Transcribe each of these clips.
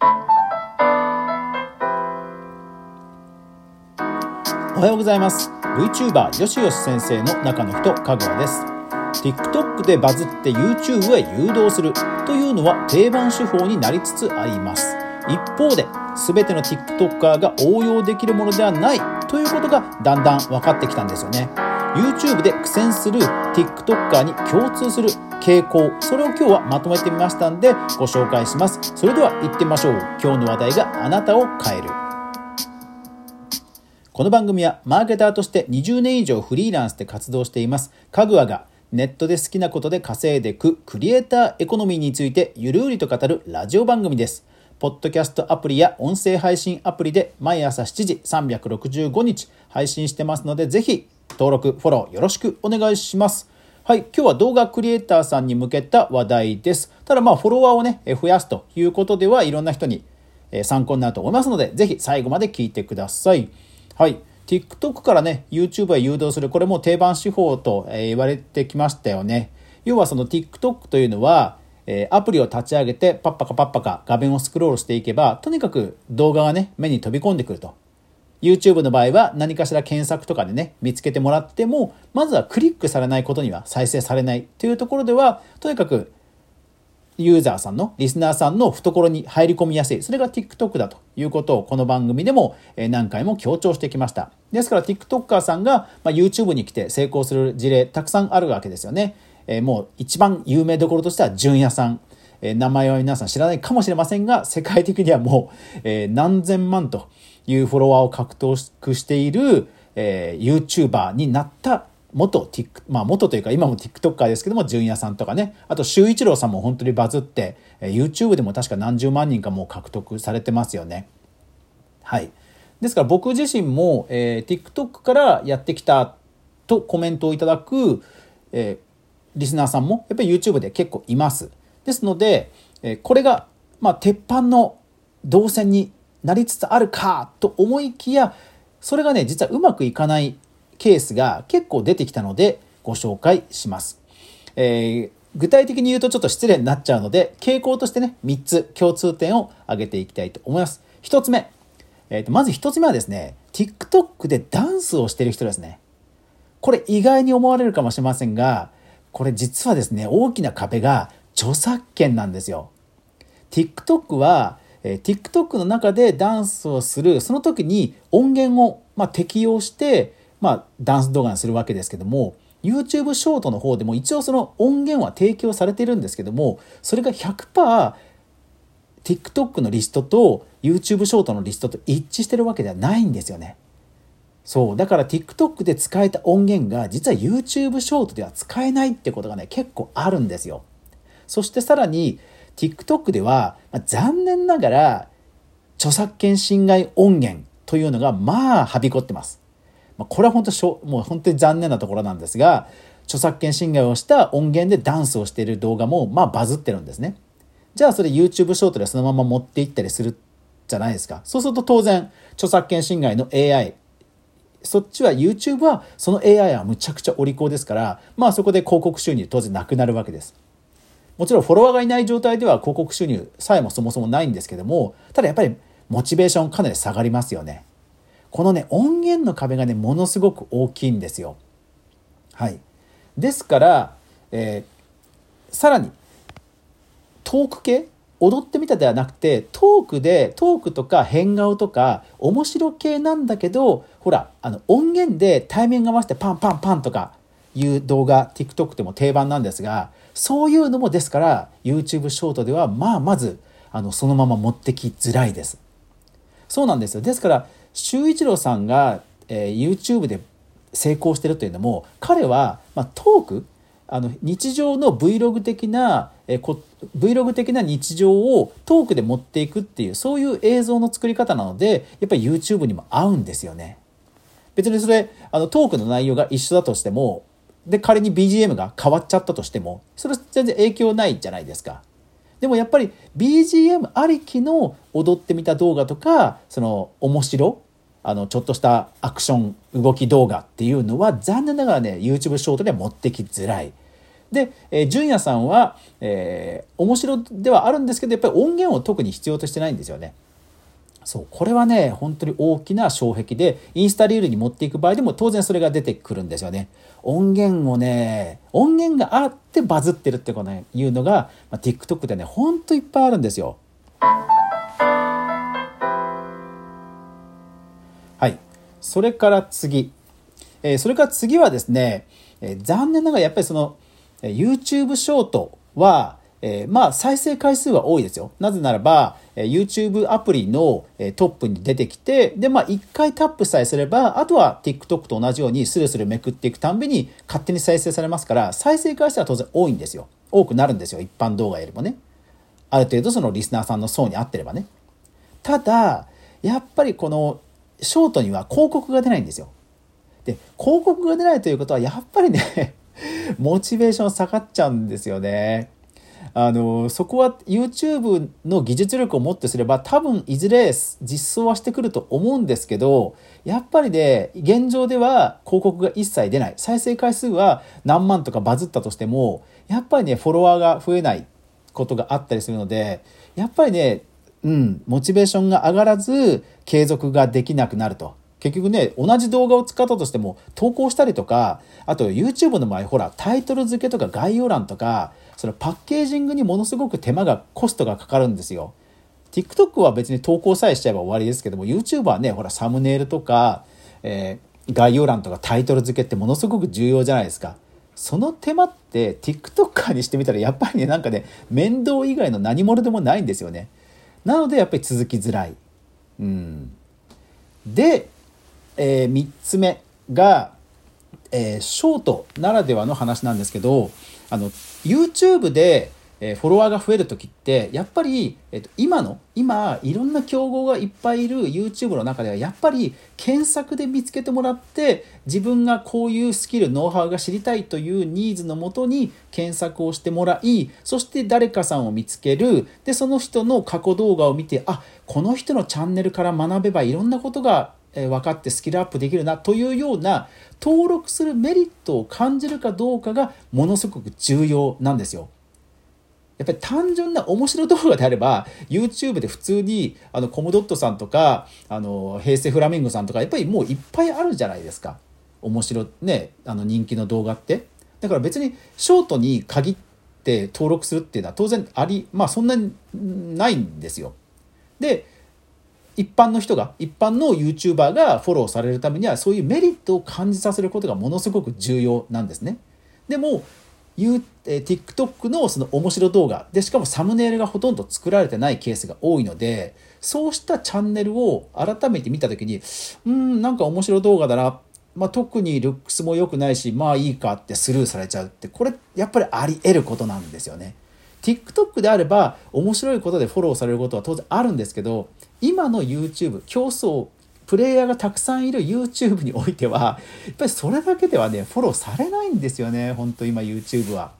おはようございます。VTuber よしよし先生の中の人香川です。TikTok でバズって YouTube へ誘導するというのは定番手法になりつつあります。一方で全ての TikToker が応用できるものではないということがだんだん分かってきたんですよね。YouTube で苦戦する TikToker に共通する傾向それを今日はまとめてみましたんでご紹介します。それでは行ってみましょう。今日の話題があなたを変える。この番組はマーケターとして20年以上フリーランスで活動しています。かぐわがネットで好きなことで稼いでいくクリエイターエコノミーについてゆるりと語るラジオ番組です。ポッドキャストアプリや音声配信アプリで毎朝7時365日配信してますのでぜひ登録、フォローよろしくお願いします。はい、今日は動画クリエイターさんに向けた話題です。ただまあフォロワーをね、増やすということではいろんな人に参考になると思いますので、ぜひ最後まで聞いてください。はい。TikTok からね、YouTube へ誘導する、これも定番手法と言われてきましたよね。要はその TikTok というのは、アプリを立ち上げてパッパカパッパカ画面をスクロールしていけば、とにかく動画がね、目に飛び込んでくると。YouTube の場合は何かしら検索とかでね、見つけてもらっても、まずはクリックされないことには再生されないというところでは、とにかくユーザーさんの、リスナーさんの懐に入り込みやすい。それが TikTok だということをこの番組でも何回も強調してきました。ですから TikToker さんが YouTube に来て成功する事例たくさんあるわけですよね。もう一番有名どころとしては純也さん。名前は皆さん知らないかもしれませんが、世界的にはもう何千万というフォロワーを獲得している、えー、YouTuber になった元、Tik、まあ元というか今も TikToker ですけども、純也さんとかね、あと周一郎さんも本当にバズって、えー、YouTube でも確か何十万人かもう獲得されてますよね。はい。ですから僕自身も、えー、TikTok からやってきたとコメントをいただく、えー、リスナーさんもやっぱり YouTube で結構います。ですので、えー、これが、まあ、鉄板の動線になりつつあるかと思いきやそれがね実はうまくいかないケースが結構出てきたのでご紹介します。えー、具体的に言うとちょっと失礼になっちゃうので傾向としてね3つ共通点を挙げていきたいと思います。1つ目、えー、とまず1つ目はですね TikTok でダンスをしてる人ですね。これ意外に思われるかもしれませんがこれ実はですね大きな壁が著作権なんですよ。TikTok はえ、TikTok の中でダンスをするその時に音源を、ま、適用して、ま、ダンス動画にするわけですけども YouTube ショートの方でも一応その音源は提供されてるんですけどもそれが 100%TikTok のリストと YouTube ショートのリストと一致してるわけではないんですよね。そうだから TikTok で使えた音源が実は YouTube ショートでは使えないってことがね結構あるんですよ。そしてさらに TikTok では、まあ、残念ながら著作権侵害音源というのがまあはびこってます。まあ、これは本当しょもう本当に残念なところなんですが著作権侵害をした音源でダンスをしている動画もまあバズってるんですね。じゃあそれ YouTube ショートでそのまま持っていったりするじゃないですか。そうすると当然著作権侵害の AI そっちは YouTube はその AI はむちゃくちゃお利口ですからまあそこで広告収入当然なくなるわけです。もちろんフォロワーがいない状態では広告収入さえもそもそもないんですけども、ただやっぱりモチベーションかなり下がりますよね。このね、音源の壁がね、ものすごく大きいんですよ。はい。ですから、えー、さらに、トーク系？踊ってみたではなくてトークでトークとか変顔とか面白系なんだけどほらあの音源でタイミング合わせてパンパンパンとかいう動画 TikTok でも定番なんですがそういうのもですから YouTube ショートではまあまずあのそのまま持ってきづらいです。そうなんですよですから周一郎さんが、えー、YouTube で成功してるというのも彼は、まあ、トークあの日常の Vlog 的な、えー、こ Vlog 的な日常をトークで持っていくっていうそういう映像の作り方なのでやっぱり YouTube にも合うんですよね。別にそれあのトークの内容が一緒だとしてもで、仮に BGM が変わっちゃったとしても、それ全然影響ないじゃないですか。でもやっぱり BGM ありきの踊ってみた動画とか、その面白、あの、ちょっとしたアクション動き動画っていうのは残念ながらね、YouTube ショートでは持ってきづらい。で、えー、純也さんは、えー、面白ではあるんですけど、やっぱり音源を特に必要としてないんですよね。そう、これはね、本当に大きな障壁で、インスタリールに持っていく場合でも当然それが出てくるんですよね。音源をね、音源があってバズってるってことね、いうのが、まあ、TikTok でね、ほんといっぱいあるんですよ。はい。それから次。えー、それから次はですね、えー、残念ながらやっぱりその、YouTube ショートは、えー、まあ再生回数は多いですよ。なぜならば、えー、YouTube アプリの、えー、トップに出てきて、で、まあ一回タップさえすれば、あとは TikTok と同じようにスルスルめくっていくたんびに勝手に再生されますから、再生回数は当然多いんですよ。多くなるんですよ。一般動画よりもね。ある程度そのリスナーさんの層に合ってればね。ただ、やっぱりこのショートには広告が出ないんですよ。で、広告が出ないということは、やっぱりね モチベーション下がっちゃうんですよね。あのそこは YouTube の技術力をもってすれば多分いずれ実装はしてくると思うんですけどやっぱりね現状では広告が一切出ない再生回数は何万とかバズったとしてもやっぱりねフォロワーが増えないことがあったりするのでやっぱりねうんモチベーションが上がらず継続ができなくなると。結局ね、同じ動画を使ったとしても投稿したりとか、あと YouTube の場合、ほら、タイトル付けとか概要欄とか、そのパッケージングにものすごく手間がコストがかかるんですよ。TikTok は別に投稿さえしちゃえば終わりですけども YouTube はねほらサムネイルとか、えー、概要欄とかタイトル付けってものすごく重要じゃないですか。その手間って TikToker にしてみたらやっぱりねなんかね面倒以外の何者でもないんですよね。なのでやっぱり続きづらい。うん、で、えー、3つ目が、えー、ショートならではの話なんですけどあの YouTube でえフォロワーが増える時ってやっぱり、えっと、今の今いろんな競合がいっぱいいる YouTube の中ではやっぱり検索で見つけてもらって自分がこういうスキルノウハウが知りたいというニーズのもとに検索をしてもらいそして誰かさんを見つける。でその人の過去動画を見てあこの人のチャンネルから学べばいろんなことが分かってスキルアップできるなというような登録するメリットを感じるかどうかがものすごく重要なんですよ。やっぱり単純な面白動画であれば YouTube で普通にあのコムドットさんとかあの平成フラミンゴさんとかやっぱりもういっぱいあるじゃないですか。面白ねあの人気の動画って。だから別にショートに限って登録するっていうのは当然ありまあそんなにないんですよ。で一般の人が一般の YouTuber がフォローされるためにはそういうメリットを感じさせることがものすごく重要なんですねでも TikTok のその面白動画でしかもサムネイルがほとんど作られてないケースが多いのでそうしたチャンネルを改めて見た時にうんなんか面白動画だな、まあ、特にルックスも良くないしまあいいかってスルーされちゃうってこれやっぱりあり得ることなんですよね。TikTok であれば面白いことでフォローされることは当然あるんですけど今の YouTube 競争プレイヤーがたくさんいる YouTube においては、やっぱりそれだけではね、フォローされないんですよね、本当今 YouTube は。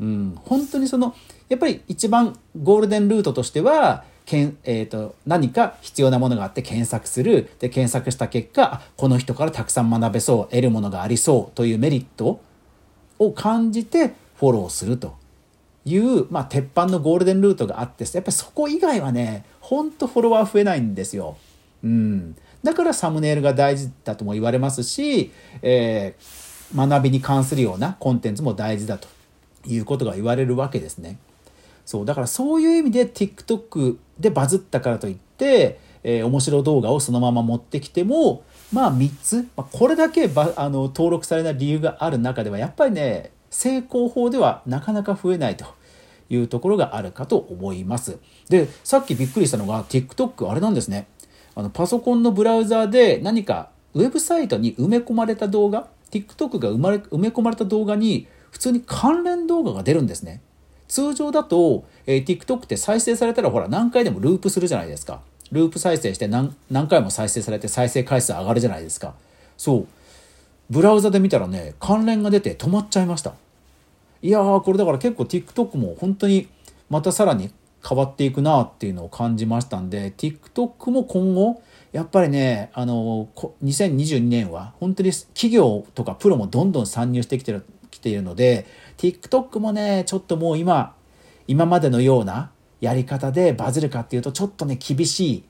うん、本当にその、やっぱり一番ゴールデンルートとしては、けんえーと、何か必要なものがあって検索するで検索した結果この人からたくさん学べそう得るものがありそうというメリットを感じてフォローするという、まあ、鉄板のゴールデンルートがあってやっぱりそこ以外はねほんとフォロワー増えないんですよ。うん、だからサムネイルが大事だとも言われますし、えー、学びに関するようなコンテンツも大事だということが言われるわけですね。そうだからそういう意味で TikTok でバズったからといって、えー、面白動画をそのまま持ってきてもまあ3つ、まあ、これだけばあの登録されない理由がある中ではやっぱりね成功法ではなかなか増えないというところがあるかと思います。でさっきびっくりしたのが TikTok あれなんですね。あのパソコンのブラウザーで何かウェブサイトに埋め込まれた動画 TikTok が埋まれ埋め込まれた動画に普通に関連動画が出るんですね。通常だと、えー、TikTok って再生されたらほら何回でもループするじゃないですか。ループ再生して何何回も再生されて再生回数上がるじゃないですか。そう。ブラウザで見たらね関連が出て止まっちゃいました。いやーこれだから結構 TikTok も本当にまたさらに変わっていくなっていうのを感じましたんで TikTok も今後やっぱりねあの2022年は本当に企業とかプロもどんどん参入してきてるきているので TikTok もね、ちょっともう今、今までのようなやり方でバズるかっていうと、ちょっとね、厳しい、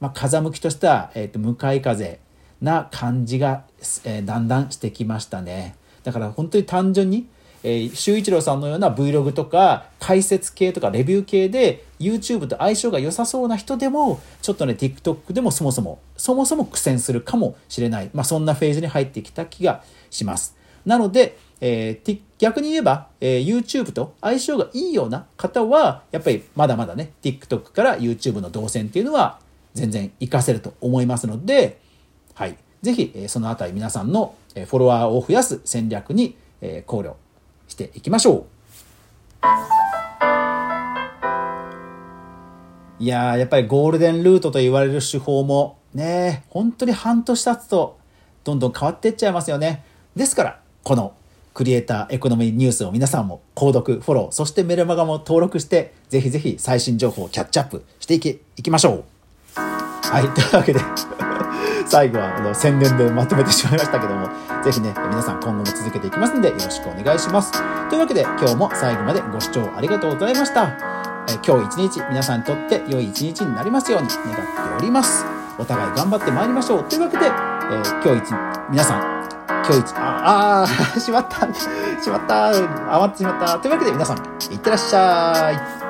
まあ、風向きとした、え、ー、と、向かい風な感じが、えー、だんだんしてきましたね。だから本当に単純に、えー、周一郎さんのような Vlog とか解説系とかレビュー系で YouTube と相性が良さそうな人でもちょっとね TikTok でもそもそもそもそも苦戦するかもしれない、まあ、そんなフェーズに入ってきた気がします。なので、えー、逆に言えば、えー、YouTube と相性がいいような方はやっぱりまだまだね TikTok から YouTube の動線っていうのは全然活かせると思いますのではい。ぜひ、えそのあたり皆さんのフォロワーを増やす戦略に考慮していきましょう。いやー、やっぱりゴールデンルートと言われる手法もね、本当に半年経つとどんどん変わっていっちゃいますよね。ですから、このクリエイターエコノミーニュースを皆さんも購読、フォロー、そしてメルマガも登録して、ぜひぜひ最新情報をキャッチアップしていき、いきましょう。はい、というわけで最後はあの宣伝でまとめてしまいましたけども、ぜひね、皆さん今後も続けていきますのでよろしくお願いします。というわけで今日も最後までご視聴ありがとうございました。え今日一日皆さんにとって良い一日になりますように願っております。お互い頑張ってまいりましょう。というわけで、えー、今日一、皆さん、今日一、あ、あ しまった、しまった、余ってしまった。というわけで皆さん、いってらっしゃい。